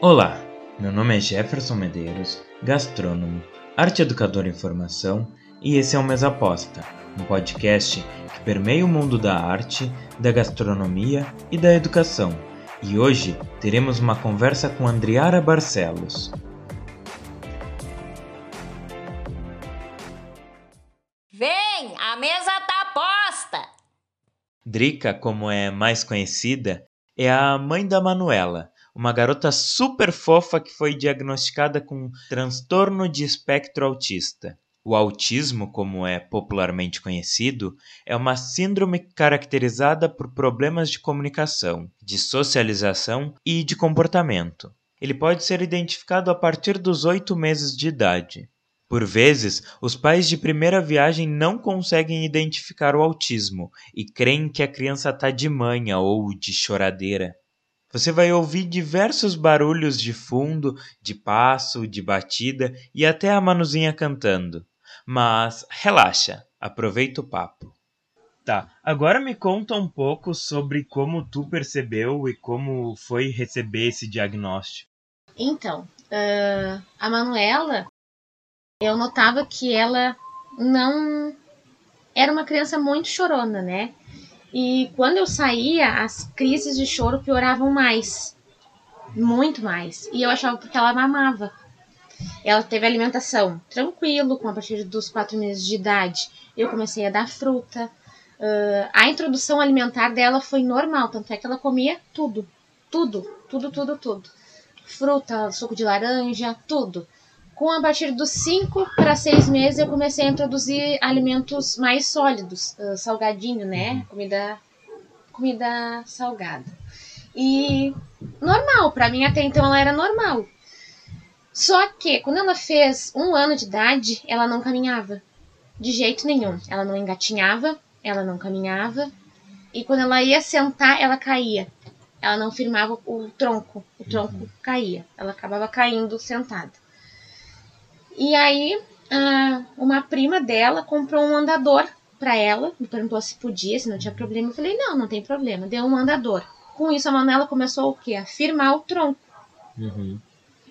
Olá, meu nome é Jefferson Medeiros, gastrônomo, arte educador em formação e esse é o Mesa Aposta, um podcast que permeia o mundo da arte, da gastronomia e da educação. E hoje teremos uma conversa com Andriara Barcelos. Vem, a mesa tá posta! Drica, como é mais conhecida, é a mãe da Manuela, uma garota super fofa que foi diagnosticada com transtorno de espectro autista. O autismo, como é popularmente conhecido, é uma síndrome caracterizada por problemas de comunicação, de socialização e de comportamento. Ele pode ser identificado a partir dos oito meses de idade. Por vezes, os pais de primeira viagem não conseguem identificar o autismo e creem que a criança está de manha ou de choradeira. Você vai ouvir diversos barulhos de fundo, de passo, de batida e até a Manuzinha cantando. Mas relaxa, aproveita o papo. Tá, agora me conta um pouco sobre como tu percebeu e como foi receber esse diagnóstico. Então, uh, a Manuela, eu notava que ela não era uma criança muito chorona, né? E quando eu saía, as crises de choro pioravam mais. Muito mais. E eu achava porque ela mamava. Ela teve alimentação tranquilo, com a partir dos quatro meses de idade. Eu comecei a dar fruta. Uh, a introdução alimentar dela foi normal, tanto é que ela comia tudo. Tudo, tudo, tudo, tudo. Fruta, suco de laranja, tudo. Com a partir dos 5 para 6 meses, eu comecei a introduzir alimentos mais sólidos, uh, salgadinho, né? Comida, comida salgada. E normal, para mim até então ela era normal. Só que quando ela fez um ano de idade, ela não caminhava. De jeito nenhum. Ela não engatinhava, ela não caminhava. E quando ela ia sentar, ela caía. Ela não firmava o tronco. O tronco uhum. caía. Ela acabava caindo sentada. E aí, uma prima dela comprou um andador para ela, me perguntou se podia, se não tinha problema. Eu falei, não, não tem problema, deu um andador. Com isso, a Manuela começou o quê? A firmar o tronco. Uhum.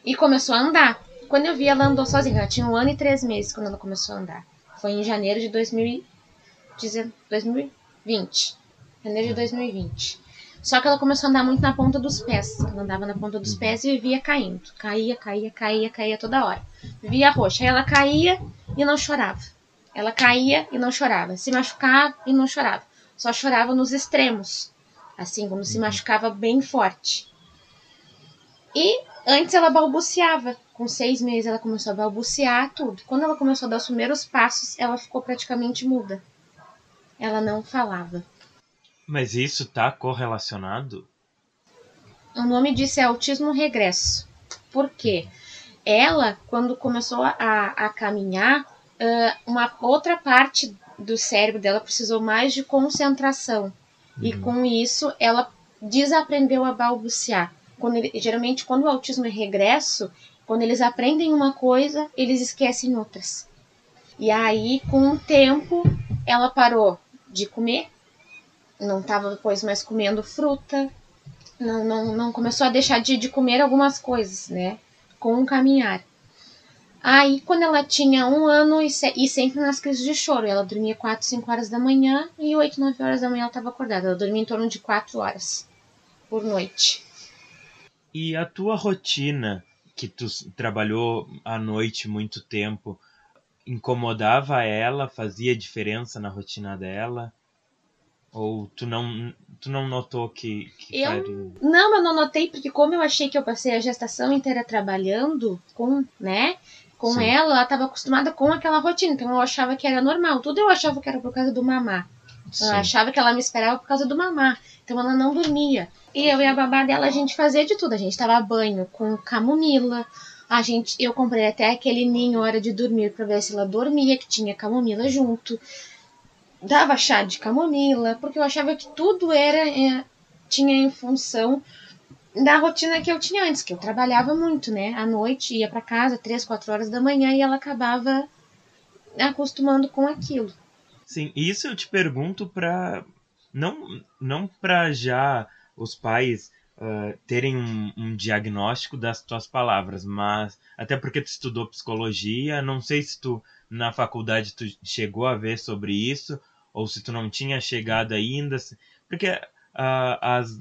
E começou a andar. Quando eu vi, ela andou sozinha. Ela tinha um ano e três meses quando ela começou a andar. Foi em janeiro de 2020. Janeiro de 2020. Só que ela começou a andar muito na ponta dos pés. Ela andava na ponta dos pés e vivia caindo. Caía, caía, caía, caía toda hora. Vivia roxa. Aí ela caía e não chorava. Ela caía e não chorava. Se machucava e não chorava. Só chorava nos extremos. Assim, como se machucava bem forte. E antes ela balbuciava. Com seis meses ela começou a balbuciar tudo. Quando ela começou a dar os primeiros passos, ela ficou praticamente muda. Ela não falava. Mas isso está correlacionado? O nome disso é autismo regresso. Por quê? Ela, quando começou a, a caminhar, uma outra parte do cérebro dela precisou mais de concentração. Uhum. E com isso, ela desaprendeu a balbuciar. Quando ele, geralmente, quando o autismo é regresso, quando eles aprendem uma coisa, eles esquecem outras. E aí, com o tempo, ela parou de comer, não estava depois mais comendo fruta, não, não, não começou a deixar de, de comer algumas coisas, né? Com o caminhar. Aí, quando ela tinha um ano e, se, e sempre nas crises de choro, ela dormia 4, 5 horas da manhã e 8, 9 horas da manhã ela estava acordada. Ela dormia em torno de 4 horas por noite. E a tua rotina, que tu trabalhou à noite muito tempo, incomodava ela? Fazia diferença na rotina dela? Ou tu não, tu não notou que, que eu, faria... Não, eu não notei, porque como eu achei que eu passei a gestação inteira trabalhando com, né? Com Sim. ela, ela estava acostumada com aquela rotina, então eu achava que era normal. Tudo eu achava que era por causa do mamar. Eu achava que ela me esperava por causa do mamar. Então ela não dormia. E eu e a babá dela, a gente fazia de tudo. A gente tava banho com camomila. A gente, eu comprei até aquele ninho hora de dormir para ver se ela dormia, que tinha camomila junto dava chá de camomila, porque eu achava que tudo era é, tinha em função da rotina que eu tinha antes, que eu trabalhava muito, né? À noite ia para casa três, quatro horas da manhã e ela acabava acostumando com aquilo. Sim, isso eu te pergunto para não não para já os pais uh, terem um, um, diagnóstico das tuas palavras, mas até porque tu estudou psicologia, não sei se tu na faculdade tu chegou a ver sobre isso ou se tu não tinha chegado ainda, porque uh, as,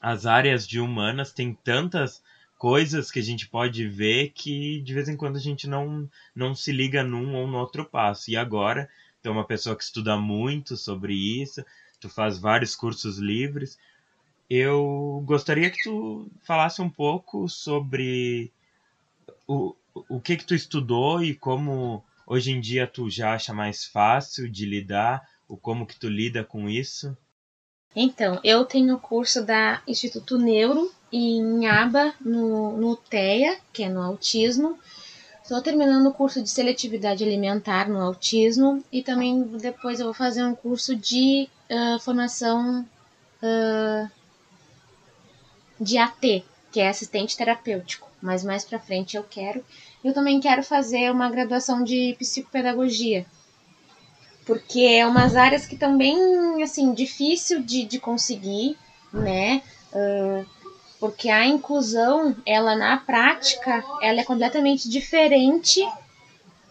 as áreas de humanas têm tantas coisas que a gente pode ver que de vez em quando a gente não, não se liga num ou no outro passo. E agora, tu é uma pessoa que estuda muito sobre isso, tu faz vários cursos livres. Eu gostaria que tu falasse um pouco sobre o, o que que tu estudou e como hoje em dia tu já acha mais fácil de lidar, o como que tu lida com isso. Então, eu tenho o curso da Instituto Neuro em Aba, no, no TEA, que é no autismo. Estou terminando o curso de seletividade alimentar no autismo e também depois eu vou fazer um curso de uh, formação uh, de AT, que é assistente terapêutico, mas mais para frente eu quero. Eu também quero fazer uma graduação de psicopedagogia, porque é umas áreas que estão bem, assim, difícil de, de conseguir, né? Uh, porque a inclusão, ela na prática, ela é completamente diferente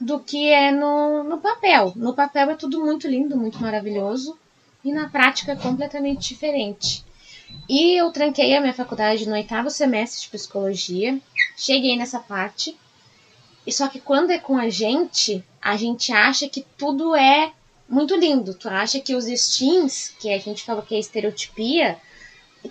do que é no, no papel. No papel é tudo muito lindo, muito maravilhoso, e na prática é completamente diferente. E eu tranquei a minha faculdade no oitavo semestre de psicologia, cheguei nessa parte, e só que quando é com a gente, a gente acha que tudo é muito lindo. Tu acha que os steams, que a gente falou que é estereotipia,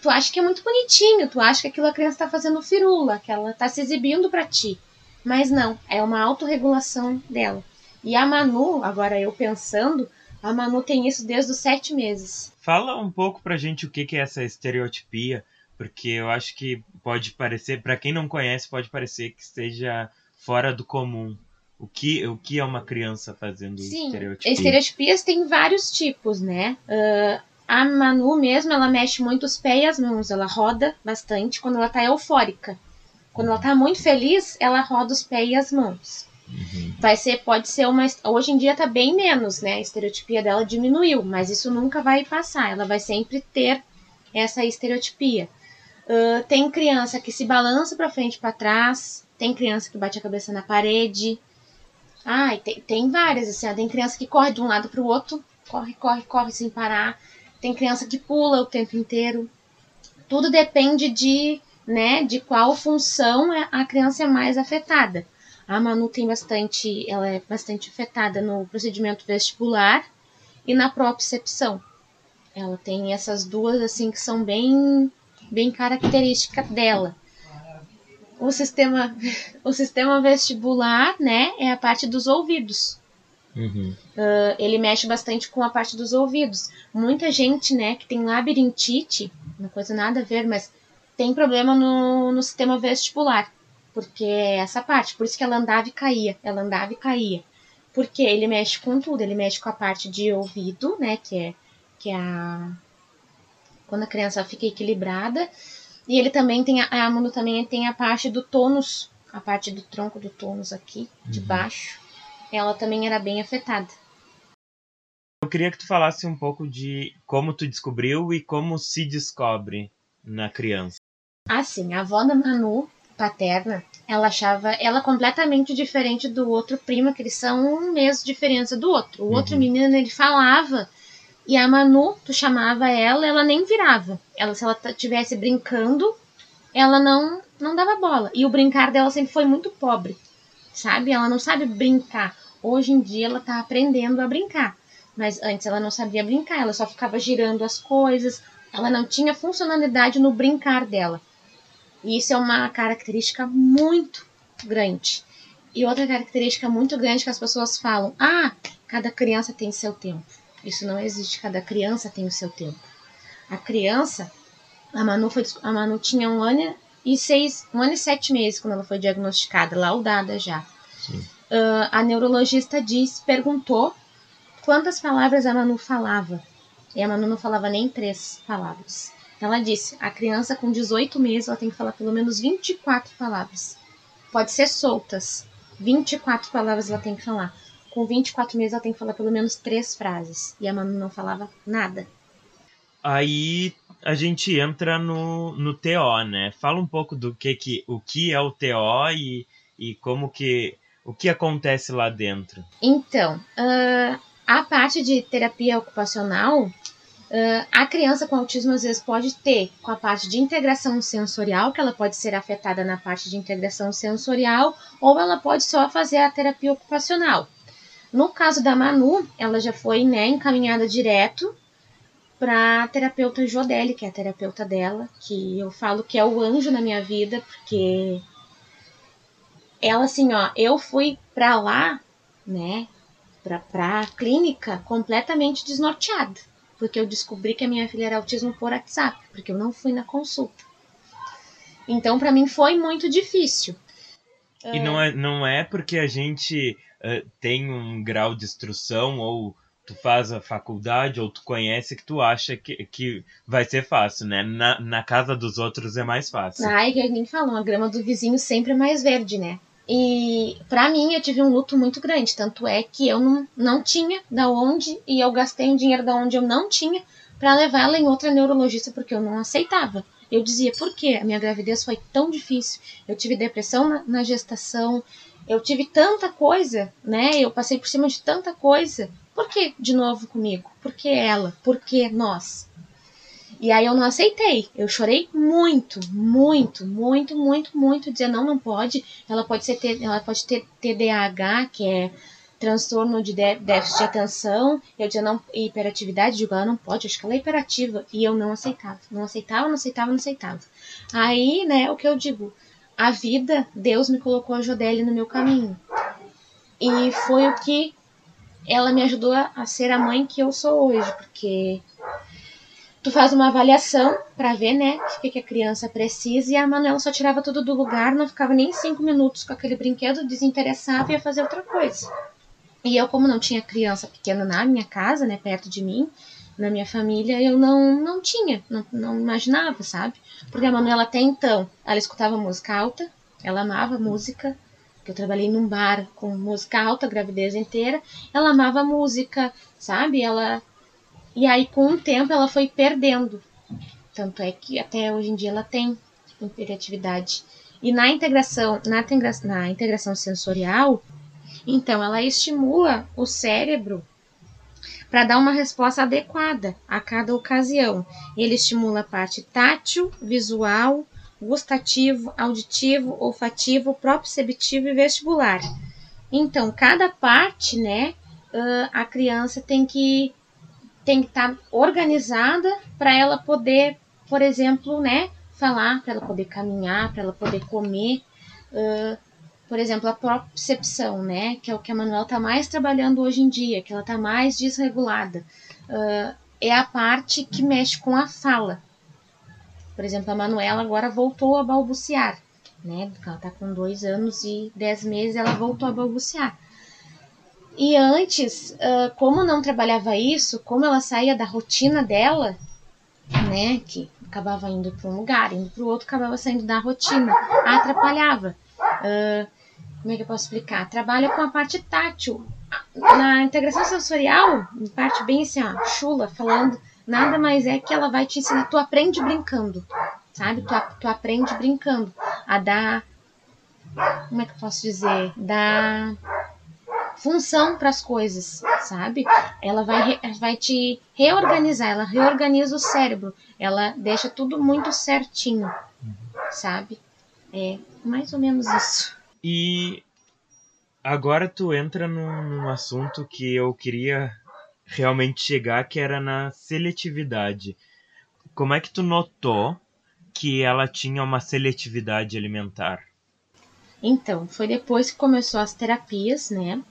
tu acha que é muito bonitinho, tu acha que aquilo a criança está fazendo firula, que ela está se exibindo para ti. Mas não, é uma autorregulação dela. E a Manu, agora eu pensando, a Manu tem isso desde os sete meses. Fala um pouco pra gente o que é essa estereotipia, porque eu acho que pode parecer, para quem não conhece, pode parecer que esteja fora do comum. O que, o que é uma criança fazendo Sim, estereotipia? Estereotipias tem vários tipos, né? Uh, a Manu mesmo, ela mexe muito os pés e as mãos, ela roda bastante quando ela tá eufórica. Quando ela tá muito feliz, ela roda os pés e as mãos. Uhum. Vai ser, pode ser uma. Hoje em dia tá bem menos, né? A estereotipia dela diminuiu, mas isso nunca vai passar. Ela vai sempre ter essa estereotipia. Uh, tem criança que se balança para frente e para trás, tem criança que bate a cabeça na parede, Ai, tem, tem várias, assim, tem criança que corre de um lado para o outro, corre, corre, corre sem parar. Tem criança que pula o tempo inteiro. Tudo depende de, né, de qual função é, a criança é mais afetada. A Manu tem bastante, ela é bastante afetada no procedimento vestibular e na propriocepção. Ela tem essas duas assim que são bem bem características dela o sistema, o sistema vestibular, né, é a parte dos ouvidos. Uhum. Uh, ele mexe bastante com a parte dos ouvidos. Muita gente, né, que tem labirintite, uma coisa nada a ver, mas tem problema no, no sistema vestibular. Porque é essa parte, por isso que ela andava e caía, ela andava e caía. Porque ele mexe com tudo, ele mexe com a parte de ouvido, né, que é, que é a... Quando a criança fica equilibrada, e ele também tem, a, a também tem a parte do tônus, a parte do tronco do tônus aqui, de uhum. baixo. Ela também era bem afetada. Eu queria que tu falasse um pouco de como tu descobriu e como se descobre na criança. Assim, a avó da Manu, paterna, ela achava ela completamente diferente do outro primo, que eles são um mês de diferença do outro. O uhum. outro menino, ele falava e a Manu, tu chamava ela, ela nem virava. Ela, se ela estivesse brincando, ela não não dava bola. E o brincar dela sempre foi muito pobre, sabe? Ela não sabe brincar. Hoje em dia ela tá aprendendo a brincar. Mas antes ela não sabia brincar, ela só ficava girando as coisas. Ela não tinha funcionalidade no brincar dela. E isso é uma característica muito grande. E outra característica muito grande que as pessoas falam: ah, cada criança tem seu tempo. Isso não existe, cada criança tem o seu tempo. A criança, a Manu, foi, a Manu tinha um ano e seis, um ano e sete meses quando ela foi diagnosticada, laudada já. Uh, a neurologista disse, perguntou quantas palavras a Manu falava. E a Manu não falava nem três palavras. Ela disse, a criança com 18 meses, ela tem que falar pelo menos 24 palavras. Pode ser soltas. 24 palavras ela tem que falar com 24 meses ela tem que falar pelo menos três frases. E a Manu não falava nada. Aí a gente entra no, no TO, né? Fala um pouco do que, que o que é o TO e, e como que o que acontece lá dentro. Então, uh, a parte de terapia ocupacional, uh, a criança com autismo às vezes pode ter com a parte de integração sensorial, que ela pode ser afetada na parte de integração sensorial, ou ela pode só fazer a terapia ocupacional. No caso da Manu, ela já foi né, encaminhada direto para a terapeuta Jodelli, que é a terapeuta dela, que eu falo que é o anjo na minha vida, porque ela assim, ó, eu fui para lá, né, pra, pra clínica completamente desnorteada, porque eu descobri que a minha filha era autismo por WhatsApp, porque eu não fui na consulta. Então, para mim foi muito difícil. E não é, não é porque a gente uh, tem um grau de instrução ou tu faz a faculdade ou tu conhece que tu acha que, que vai ser fácil, né? Na, na casa dos outros é mais fácil. Ai, que nem falam, a grama do vizinho sempre é mais verde, né? E para mim eu tive um luto muito grande, tanto é que eu não, não tinha da onde e eu gastei um dinheiro da onde eu não tinha para levar ela em outra neurologista porque eu não aceitava. Eu dizia, por quê? A minha gravidez foi tão difícil. Eu tive depressão na, na gestação, eu tive tanta coisa, né? Eu passei por cima de tanta coisa. Por que de novo comigo? Por que ela? Por que nós? E aí eu não aceitei. Eu chorei muito, muito, muito, muito, muito. Dizer não, não pode. Ela pode ser ela pode ter TDAH, que é transtorno de déficit de atenção. Eu dizia não, hiperatividade, digo, ela não pode, acho que ela é hiperativa. E eu não aceitava. Não aceitava, não aceitava, não aceitava. Aí, né, o que eu digo? A vida, Deus me colocou a Jodelle no meu caminho. E foi o que ela me ajudou a ser a mãe que eu sou hoje, porque tu faz uma avaliação para ver, né, o que, que a criança precisa, e a Manuela só tirava tudo do lugar, não ficava nem cinco minutos com aquele brinquedo, desinteressava e ia fazer outra coisa. E eu, como não tinha criança pequena na minha casa, né, perto de mim, na minha família, eu não, não tinha, não, não imaginava, sabe? Porque a Manuela até então, ela escutava música alta, ela amava música, que eu trabalhei num bar com música alta gravidez inteira, ela amava música, sabe? Ela e aí, com o tempo, ela foi perdendo. Tanto é que até hoje em dia ela tem hiperatividade. E na integração, na, na integração sensorial, então ela estimula o cérebro para dar uma resposta adequada a cada ocasião. Ele estimula a parte tátil, visual, gustativo, auditivo, olfativo, proprioceptivo e vestibular. Então, cada parte, né, a criança tem que tem que estar tá organizada para ela poder, por exemplo, né, falar, para ela poder caminhar, para ela poder comer. Uh, por exemplo, a propriocepção, né, que é o que a Manuela está mais trabalhando hoje em dia, que ela está mais desregulada, uh, é a parte que mexe com a fala. Por exemplo, a Manuela agora voltou a balbuciar, né, ela está com dois anos e dez meses, ela voltou a balbuciar. E antes, uh, como não trabalhava isso, como ela saía da rotina dela, né, que acabava indo para um lugar, indo para o outro, acabava saindo da rotina, atrapalhava. Uh, como é que eu posso explicar? Trabalha com a parte tátil. Na integração sensorial, parte bem assim, ó, chula, falando, nada mais é que ela vai te ensinar, tu aprende brincando, sabe? Tu, tu aprende brincando a dar, como é que eu posso dizer? Dar função para as coisas, sabe? Ela vai, vai te reorganizar, ela reorganiza o cérebro, ela deixa tudo muito certinho, sabe? É mais ou menos isso. E agora tu entra num, num assunto que eu queria realmente chegar, que era na seletividade. Como é que tu notou que ela tinha uma seletividade alimentar? Então, foi depois que começou as terapias, né?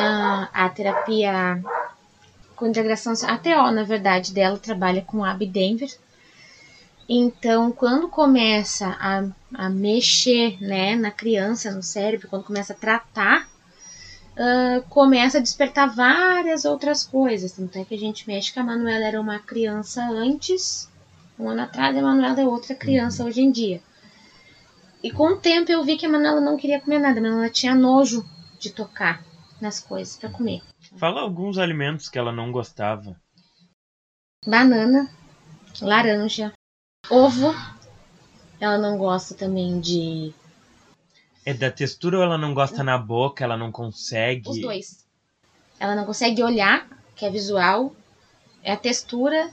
A, a terapia com integração, a TO, na verdade, dela trabalha com AB Denver. Então, quando começa a, a mexer né, na criança, no cérebro, quando começa a tratar, uh, começa a despertar várias outras coisas. Tanto é que a gente mexe que a Manuela era uma criança antes, um ano atrás, e a Manuela é outra criança hoje em dia. E com o tempo eu vi que a Manuela não queria comer nada, a Manuela tinha nojo de tocar nas coisas para comer. Fala alguns alimentos que ela não gostava. banana, laranja, ovo. Ela não gosta também de. É da textura ou ela não gosta na boca, ela não consegue? Os dois. Ela não consegue olhar, que é visual, é a textura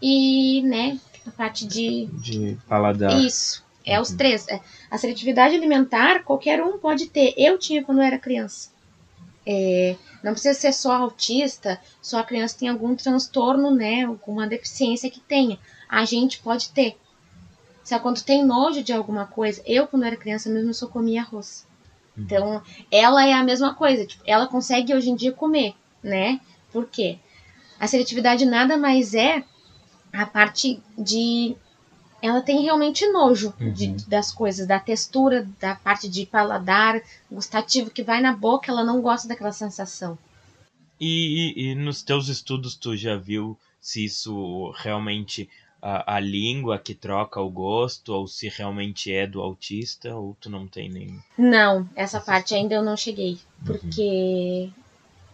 e, né, a parte de. De paladar. Isso. É os três. É. A seletividade alimentar, qualquer um pode ter. Eu tinha quando eu era criança. É, não precisa ser só autista, só a criança tem algum transtorno, né? Alguma deficiência que tenha. A gente pode ter. Se quando tem nojo de alguma coisa, eu quando era criança mesmo só comia arroz. Uhum. Então, ela é a mesma coisa, tipo, ela consegue hoje em dia comer, né? Por quê? A seletividade nada mais é a parte de ela tem realmente nojo Uhum. de, das coisas, da textura, da parte de paladar gustativo que vai na boca, ela não gosta daquela sensação. E, e- e nos teus estudos tu já viu se isso realmente a, a língua que troca o gosto ou se realmente é do autista ou tu não tem nem Não, essa parte ainda eu não cheguei, porque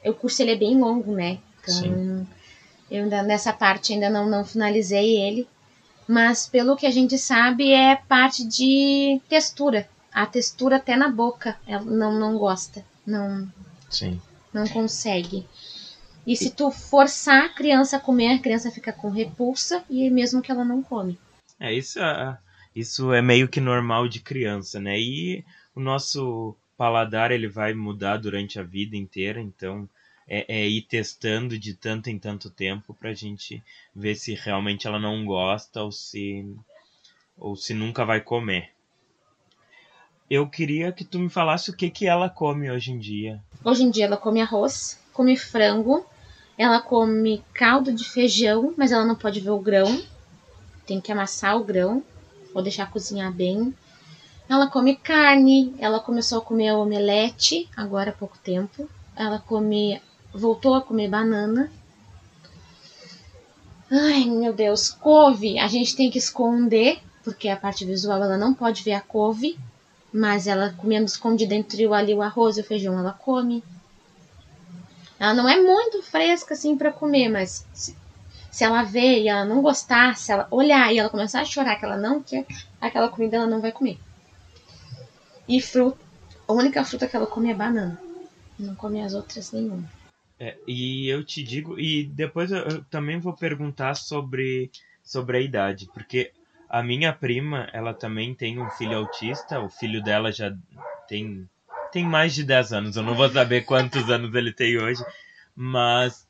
o curso ele é bem longo, né? Então, Sim. eu ainda nessa parte ainda não, não finalizei ele, mas pelo que a gente sabe é parte de textura. A textura até na boca, ela não, não gosta, não Sim. não consegue. E se tu forçar a criança a comer, a criança fica com repulsa e mesmo que ela não come. É, isso é, isso é meio que normal de criança, né? E o nosso paladar ele vai mudar durante a vida inteira, então é, é ir testando de tanto em tanto tempo pra gente ver se realmente ela não gosta ou se ou se nunca vai comer. Eu queria que tu me falasse o que que ela come hoje em dia. Hoje em dia ela come arroz, come frango, ela come caldo de feijão, mas ela não pode ver o grão. Tem que amassar o grão ou deixar cozinhar bem. Ela come carne, ela começou a comer omelete agora há pouco tempo. Ela come, voltou a comer banana. Ai, meu Deus, couve, a gente tem que esconder, porque a parte visual ela não pode ver a couve, mas ela comendo escondida entre o, ali o arroz e o feijão, ela come. Ela não é muito fresca assim para comer, mas se, se ela ver e ela não gostar, se ela olhar e ela começar a chorar que ela não quer aquela comida, ela não vai comer. E fruta, a única fruta que ela come é banana. Não come as outras nenhuma. É, e eu te digo, e depois eu, eu também vou perguntar sobre, sobre a idade, porque a minha prima, ela também tem um filho autista, o filho dela já tem, tem mais de 10 anos, eu não vou saber quantos anos ele tem hoje, mas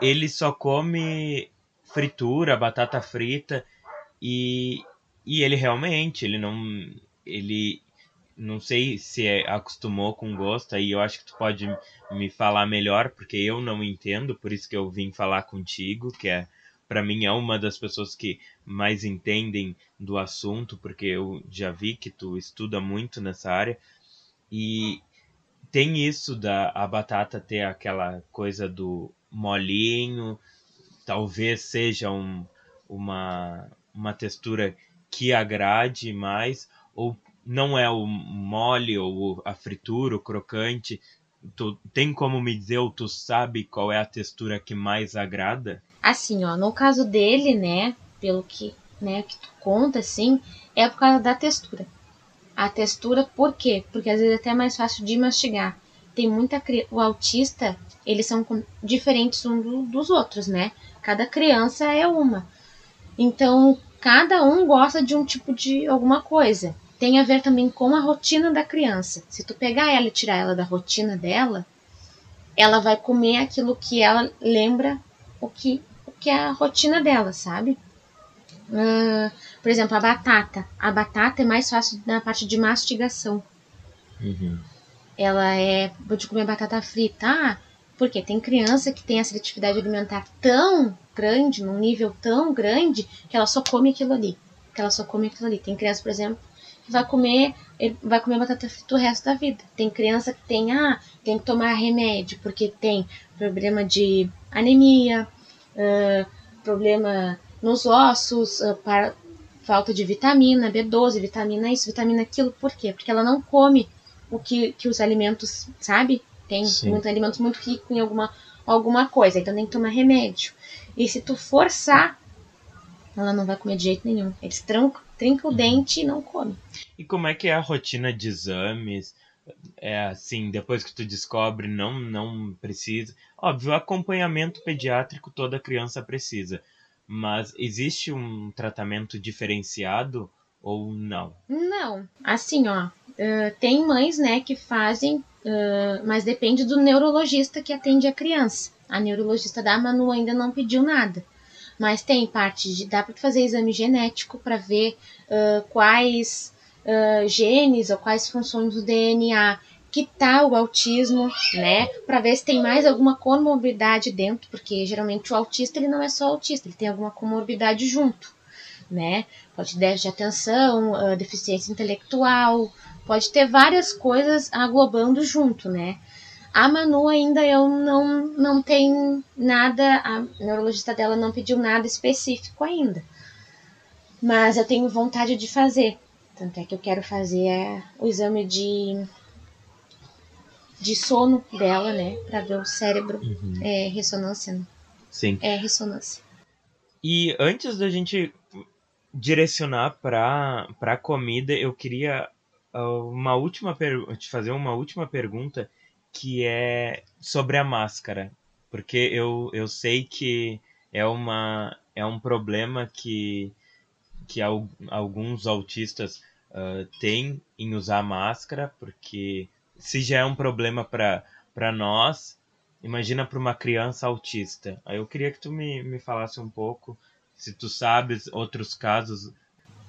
ele só come fritura, batata frita, e, e ele realmente, ele não, ele, não sei se é, acostumou com gosto, aí eu acho que tu pode me falar melhor, porque eu não entendo, por isso que eu vim falar contigo, que é para mim é uma das pessoas que mais entendem do assunto, porque eu já vi que tu estuda muito nessa área. E tem isso da a batata ter aquela coisa do molinho, talvez seja um, uma, uma textura que agrade mais, ou não é o mole ou a fritura, o crocante. Tu tem como me dizer ou tu sabe qual é a textura que mais agrada? Assim, ó, no caso dele, né, pelo que, né, que tu conta, assim, é por causa da textura. A textura, por quê? Porque às vezes é até mais fácil de mastigar. Tem muita o autista, eles são diferentes do- dos outros, né? Cada criança é uma. Então, cada um gosta de um tipo de alguma coisa. Tem a ver também com a rotina da criança. Se tu pegar ela e tirar ela da rotina dela, ela vai comer aquilo que ela lembra o que, o que é a rotina dela, sabe? Ah, por exemplo, a batata. A batata é mais fácil na parte de mastigação. Ela é. Vou te comer batata frita. Ah, porque tem criança que tem a seletividade alimentar tão grande, num nível tão grande, que ela só come aquilo ali. Que ela só come aquilo ali. Tem criança, por exemplo, vai comer, ele vai comer batata frita o resto da vida. Tem criança que tem, ah, tem que tomar remédio, porque tem problema de anemia, ah, problema nos ossos, ah, para falta de vitamina, B12, vitamina isso, vitamina aquilo. Por quê? Porque ela não come o que, que os alimentos, sabe? Tem muitos alimentos muito ricos em alguma, alguma coisa, então tem que tomar remédio. E se tu forçar, ela não vai comer de jeito nenhum. Eles trancam, trincam o dente e não comem. E como é que é a rotina de exames? É assim, depois que tu descobre, não, não precisa. Óbvio, acompanhamento pediátrico toda criança precisa. Mas existe um tratamento diferenciado ou não? Não. Assim, ó, uh, tem mães, né, que fazem, uh, mas depende do neurologista que atende a criança. A neurologista da Manu ainda não pediu nada. Mas tem parte de. dá para fazer exame genético para ver uh, quais genes ou quais funções do DNA que tá o autismo, né? Para ver se tem mais alguma comorbidade dentro, porque geralmente o autista ele não é só autista, ele tem alguma comorbidade junto, né? Pode ter de atenção, uh, deficiência intelectual, pode ter várias coisas aglobando junto, né? A Manu ainda eu não, não tem nada, a neurologista dela não pediu nada específico ainda. Mas eu tenho vontade de fazer. Tanto é que eu quero fazer é, o exame de de sono dela, né? Pra ver o cérebro. Uhum. É ressonância. Né? Sim. É ressonância. E antes da gente direcionar para para comida, eu queria uh, uma última te fazer uma última pergunta que é sobre a máscara, porque eu, eu sei que é uma é um problema que que alguns autistas uh, têm em usar máscara, porque se já é um problema para nós, imagina para uma criança autista. Aí eu queria que tu me, me falasse um pouco, se tu sabes outros casos.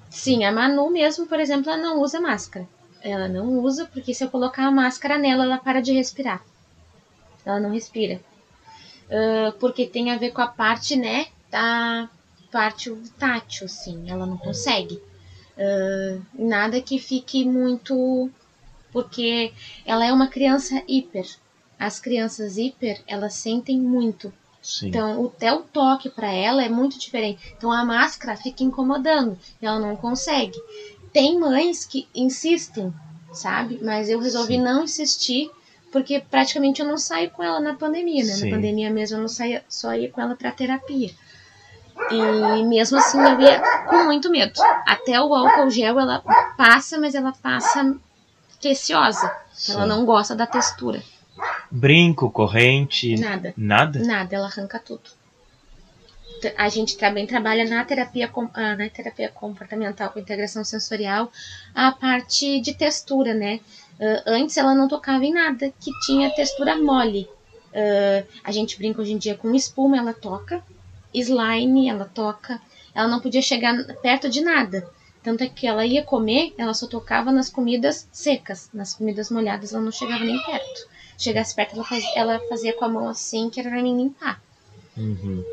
Sim, a Manu mesmo, por exemplo, ela não usa máscara. Ela não usa porque se eu colocar a máscara nela, ela para de respirar. Ela não respira. Uh, porque tem a ver com a parte, né, da parte tátil, assim. Ela não consegue. Uh, nada que fique muito porque ela é uma criança hiper. As crianças hiper, elas sentem muito. Sim. Então, até o toque para ela é muito diferente. Então, a máscara fica incomodando, ela não consegue. Tem mães que insistem, sabe? Mas eu resolvi Sim. não insistir, porque praticamente eu não saio com ela na pandemia, né? Sim. Na pandemia mesmo eu não saía, só ia com ela para terapia. E mesmo assim eu ia com muito medo. Até o álcool gel ela passa, mas ela passa receosa. Ela não gosta da textura. Brinco, corrente. Nada. Nada? Nada, ela arranca tudo. A gente também trabalha na terapia, ah, na terapia comportamental com integração sensorial a parte de textura, né? Uh, antes ela não tocava em nada que tinha textura mole. Uh, a gente brinca hoje em dia com espuma, ela toca. Slime, ela toca. Ela não podia chegar perto de nada. Tanto é que ela ia comer, ela só tocava nas comidas secas. Nas comidas molhadas ela não chegava nem perto. Chegasse perto, ela fazia, ela fazia com a mão assim, que era pra nem limpar. Uhum.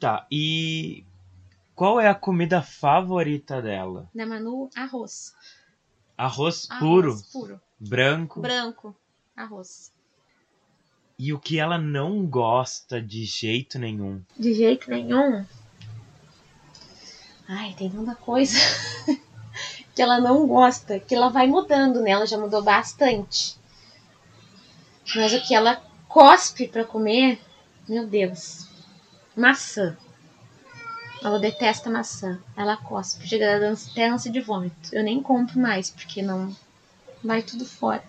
Tá, e qual é a comida favorita dela? Da Manu, arroz. Arroz, arroz puro? puro. Branco? Branco, arroz. E o que ela não gosta de jeito nenhum? De jeito nenhum? Ai, tem tanta coisa que ela não gosta, que ela vai mudando, né? Ela já mudou bastante. Mas o que ela cospe para comer, meu Deus, maçã. Ela detesta maçã. Ela cospe, chega até ânsia de vômito. Eu nem compro mais, porque não vai tudo fora.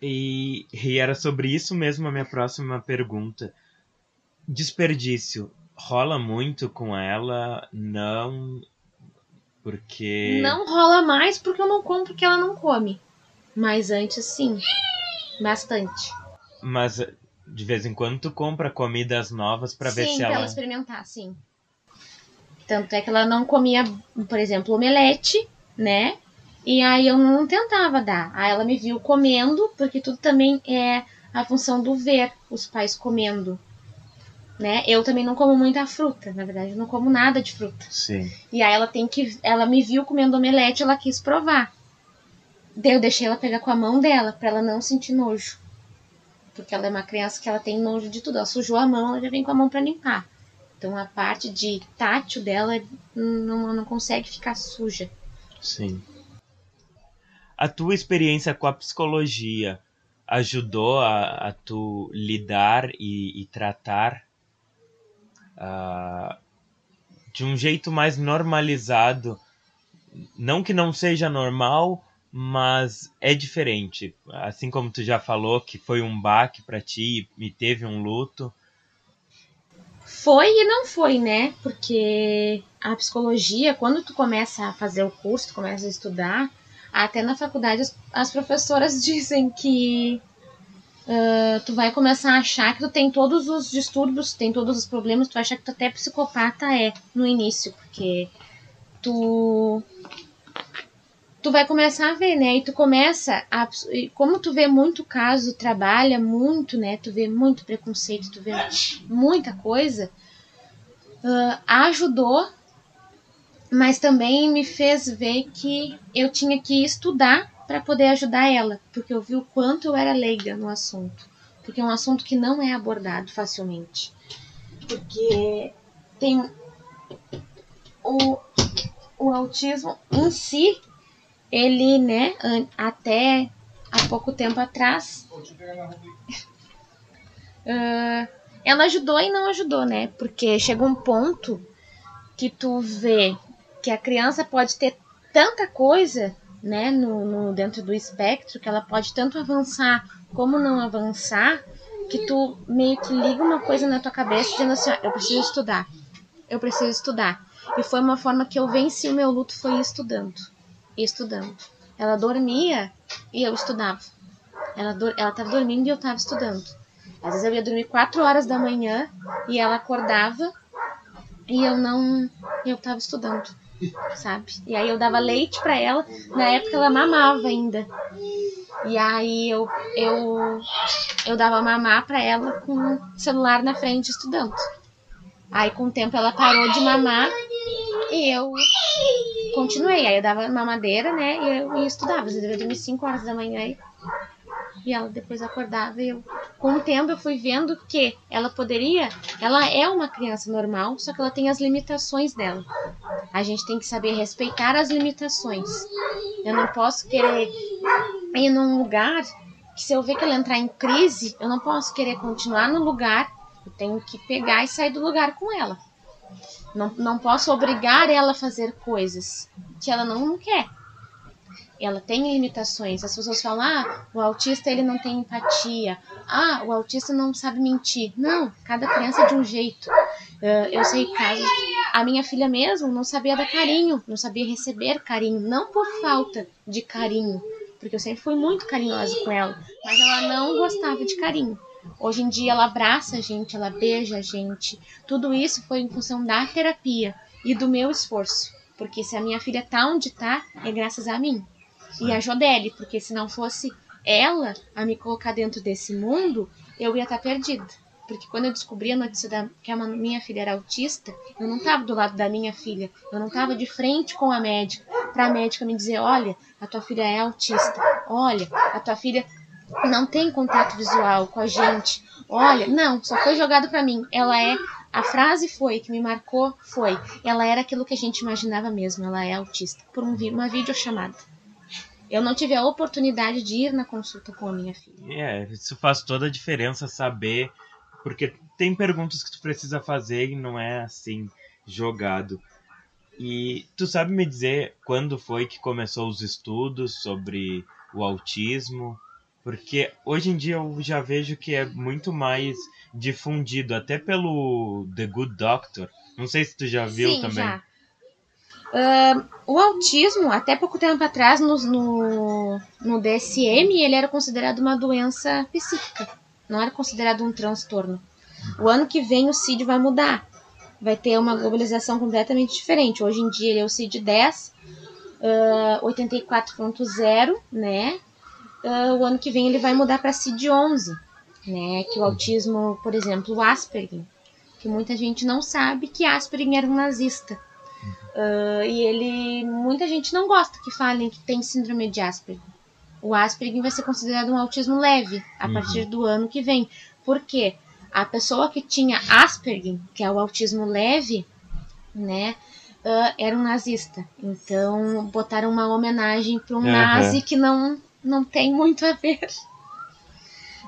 E, e era sobre isso mesmo a minha próxima pergunta. Desperdício rola muito com ela, não. Porque. Não rola mais porque eu não compro que ela não come. Mas antes sim. Bastante. Mas de vez em quando tu compra comidas novas para ver se ela. Sim, pra ela experimentar, sim. Tanto é que ela não comia, por exemplo, omelete, né? E aí eu não tentava dar. Aí ela me viu comendo, porque tudo também é a função do ver os pais comendo né? Eu também não como muita fruta, na verdade, eu não como nada de fruta. Sim. E aí ela tem que, ela me viu comendo omelete, ela quis provar. Daí eu deixei ela pegar com a mão dela para ela não sentir nojo. Porque ela é uma criança que ela tem nojo de tudo. Ela sujou a mão, ela já vem com a mão para limpar. Então a parte de tátil dela não, não consegue ficar suja. Sim. A tua experiência com a psicologia ajudou a, a tu lidar e, e tratar uh, de um jeito mais normalizado. Não que não seja normal, mas é diferente. Assim como tu já falou que foi um baque para ti e teve um luto. Foi e não foi, né? Porque a psicologia, quando tu começa a fazer o curso, tu começa a estudar, até na faculdade as, as professoras dizem que uh, tu vai começar a achar que tu tem todos os distúrbios, tem todos os problemas, tu vai achar que tu até psicopata é no início, porque tu tu vai começar a ver, né? E tu começa a. Como tu vê muito caso, trabalha muito, né? Tu vê muito preconceito, tu vê muita coisa. Uh, ajudou, mas também me fez ver que eu tinha que estudar para poder ajudar ela, porque eu vi o quanto eu era leiga no assunto, porque é um assunto que não é abordado facilmente, porque tem o, o autismo em si, ele, né, até há pouco tempo atrás, uh, ela ajudou e não ajudou, né, porque chega um ponto que tu vê que a criança pode ter tanta coisa né, no, no, dentro do espectro, que ela pode tanto avançar como não avançar, que tu meio que liga uma coisa na tua cabeça dizendo assim, ó, eu preciso estudar, eu preciso estudar. E foi uma forma que eu venci o meu luto, foi estudando, estudando. Ela dormia e eu estudava. Ela, ela tava dormindo e eu tava estudando. Às vezes eu ia dormir 4 horas da manhã e ela acordava e eu não, eu tava estudando sabe? E aí eu dava leite para ela, na época ela mamava ainda. E aí eu eu eu dava mamar para ela com o celular na frente estudando. Aí com o tempo ela parou de mamar e eu continuei. Aí eu dava mamadeira, né? E eu estudava. Às vezes eu dormia 5 horas da manhã e e ela depois acordava e eu, com o tempo eu fui vendo que ela poderia, ela é uma criança normal, só que ela tem as limitações dela. A gente tem que saber respeitar as limitações. Eu não posso querer ir num lugar que se eu ver que ela entrar em crise, eu não posso querer continuar no lugar, eu tenho que pegar e sair do lugar com ela. Não, não posso obrigar ela a fazer coisas que ela não, quer ela tem limitações. As pessoas falam: "Ah, o autista ele não tem empatia. Ah, o autista não sabe mentir". Não, cada criança é de um jeito. Uh, eu sei casos a minha filha mesmo não sabia dar carinho, não sabia receber carinho, não por falta de carinho, porque eu sempre fui muito carinhosa com ela, mas ela não gostava de carinho. Hoje em dia ela abraça a gente, ela beija a gente. Tudo isso foi em função da terapia e do meu esforço. Porque se a minha filha tá onde tá, é graças a mim e a Jodelle, porque se não fosse ela a me colocar dentro desse mundo, eu ia estar tá perdida. Porque quando eu descobri a notícia da, que a minha filha era autista, eu não estava do lado da minha filha, eu não estava de frente com a médica, para a médica me dizer: olha, a tua filha é autista, olha, a tua filha não tem contato visual com a gente, olha, não, só foi jogado para mim. Ela é, a frase foi que me marcou foi, ela era aquilo que a gente imaginava mesmo, ela é autista, por um, uma videochamada eu não tive a oportunidade de ir na consulta com a minha filha. É, isso faz toda a diferença saber, porque tem perguntas que tu precisa fazer e não é assim jogado. E tu sabe me dizer quando foi que começou os estudos sobre o autismo? Porque hoje em dia eu já vejo que é muito mais difundido, até pelo The Good Doctor. Não sei se tu já viu Sim, também. Já. Uh, o autismo, até pouco tempo atrás, no, no, no DSM, ele era considerado uma doença psíquica, não era considerado um transtorno. O ano que vem o CID vai mudar, vai ter uma globalização completamente diferente. Hoje em dia ele é o CID 10, uh, 84.0, né? Uh, o ano que vem ele vai mudar para CID 11, né? Que o autismo, por exemplo, o Asperger, que muita gente não sabe que Asperger era um nazista. Uh, e ele. Muita gente não gosta que falem que tem síndrome de Asperger. O Asperger vai ser considerado um autismo leve a uhum. partir do ano que vem. Por quê? A pessoa que tinha Asperger, que é o autismo leve, né? Uh, era um nazista. Então botaram uma homenagem para um uhum. nazi que não, não tem muito a ver.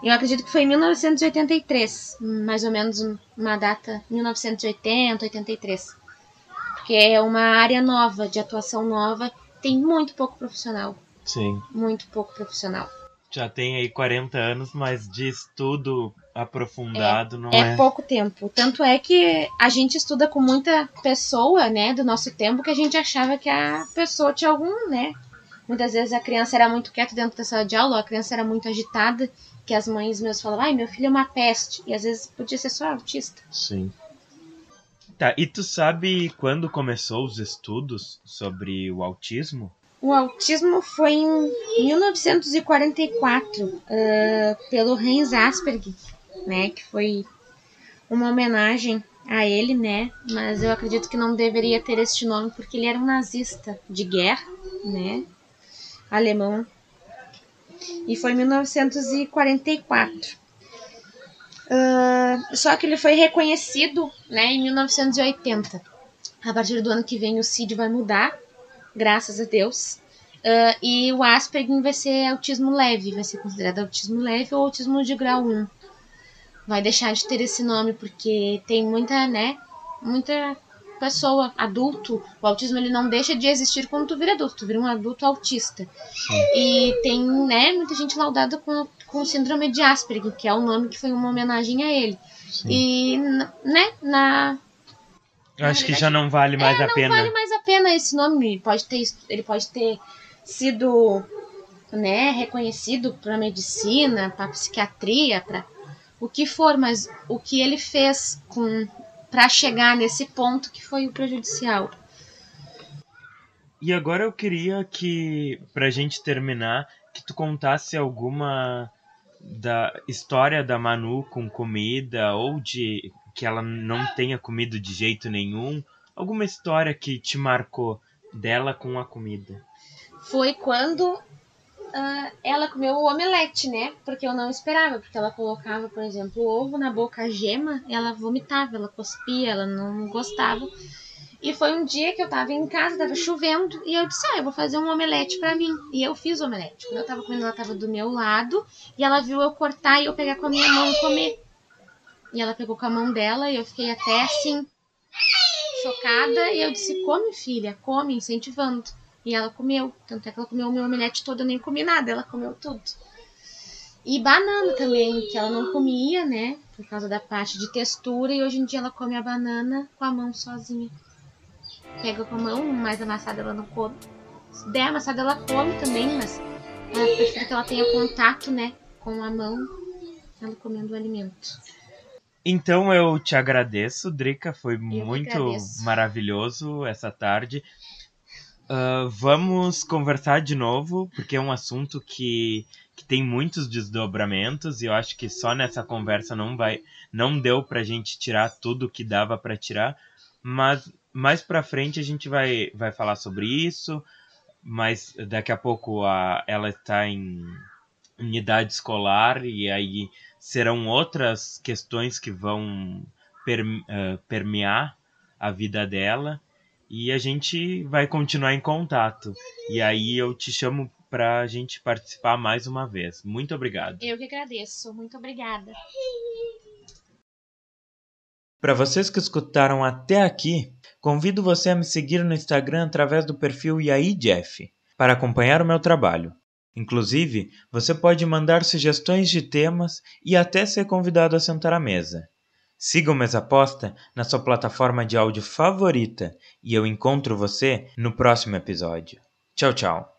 Eu acredito que foi em 1983, mais ou menos uma data, 1980, 83. Porque é uma área nova, de atuação nova, tem muito pouco profissional. Sim. Muito pouco profissional. Já tem aí 40 anos, mas de estudo aprofundado é, não é. É pouco tempo. Tanto é que a gente estuda com muita pessoa, né, do nosso tempo, que a gente achava que a pessoa tinha algum, né? Muitas vezes a criança era muito quieta dentro da sala de aula, ou a criança era muito agitada, que as mães mesmo falavam, ai, meu filho é uma peste. E às vezes podia ser só autista. Sim. Tá, e tu sabe quando começou os estudos sobre o autismo? O autismo foi em 1944, uh, pelo Hans Asperger, né, que foi uma homenagem a ele, né, mas eu acredito que não deveria ter este nome porque ele era um nazista de guerra, né, alemão, e foi em 1944. Uh, só que ele foi reconhecido, né, em 1980. A partir do ano que vem o CID vai mudar, graças a Deus. Uh, e o Asperger vai ser autismo leve, vai ser considerado autismo leve ou autismo de grau 1. Vai deixar de ter esse nome porque tem muita, né, muita pessoa, adulto, o autismo ele não deixa de existir quando tu vira adulto, tu vira um adulto autista. Sim. E tem, né, muita gente laudada com, com síndrome de Asperger, que é o nome que foi uma homenagem a ele. Sim. E, né, na eu acho que já não vale mais é, a pena. Não vale mais a pena esse nome. Ele pode ter, ele pode ter sido né, reconhecido para medicina, para psiquiatria, para o que for, mas o que ele fez com para chegar nesse ponto que foi o prejudicial. E agora eu queria que, pra gente terminar, que tu contasse alguma da história da Manu com comida ou de que ela não tenha comido de jeito nenhum, alguma história que te marcou dela com a comida. Foi quando uh, ela comeu o omelete, né? Porque eu não esperava, porque ela colocava, por exemplo, o ovo na boca, a gema, ela vomitava, ela cuspia, ela não gostava. E foi um dia que eu tava em casa, tava chovendo, e eu disse, ah, eu vou fazer um omelete para mim. E eu fiz o omelete. Quando eu tava comendo, ela tava do meu lado, e ela viu eu cortar e eu pegar com a minha mão e comer. E ela pegou com a mão dela, e eu fiquei até assim, chocada, e eu disse, come filha, come, incentivando. E ela comeu. Tanto é que ela comeu o meu omelete todo, eu nem comi nada, ela comeu tudo. E banana também, que ela não comia, né? Por causa da parte de textura, e hoje em dia ela come a banana com a mão sozinha. Pega com a mão, mais amassada ela não come. Se der amassada ela come também, mas ela prefere que ela tenha contato, né? Com a mão, ela comendo o alimento. Então eu te agradeço, Drica. Foi eu muito maravilhoso essa tarde. Uh, vamos conversar de novo, porque é um assunto que, que tem muitos desdobramentos e eu acho que só nessa conversa não vai não deu pra gente tirar tudo que dava para tirar, mas mais pra frente a gente vai, vai falar sobre isso, mas daqui a pouco a, ela está em unidade escolar e aí serão outras questões que vão per, uh, permear a vida dela e a gente vai continuar em contato. E aí eu te chamo para a gente participar mais uma vez. Muito obrigado. Eu que agradeço. Muito obrigada. Para vocês que escutaram até aqui, convido você a me seguir no Instagram através do perfil Jeff para acompanhar o meu trabalho. Inclusive, você pode mandar sugestões de temas e até ser convidado a sentar à mesa. Siga o Mesa Aposta na sua plataforma de áudio favorita e eu encontro você no próximo episódio. Tchau, tchau.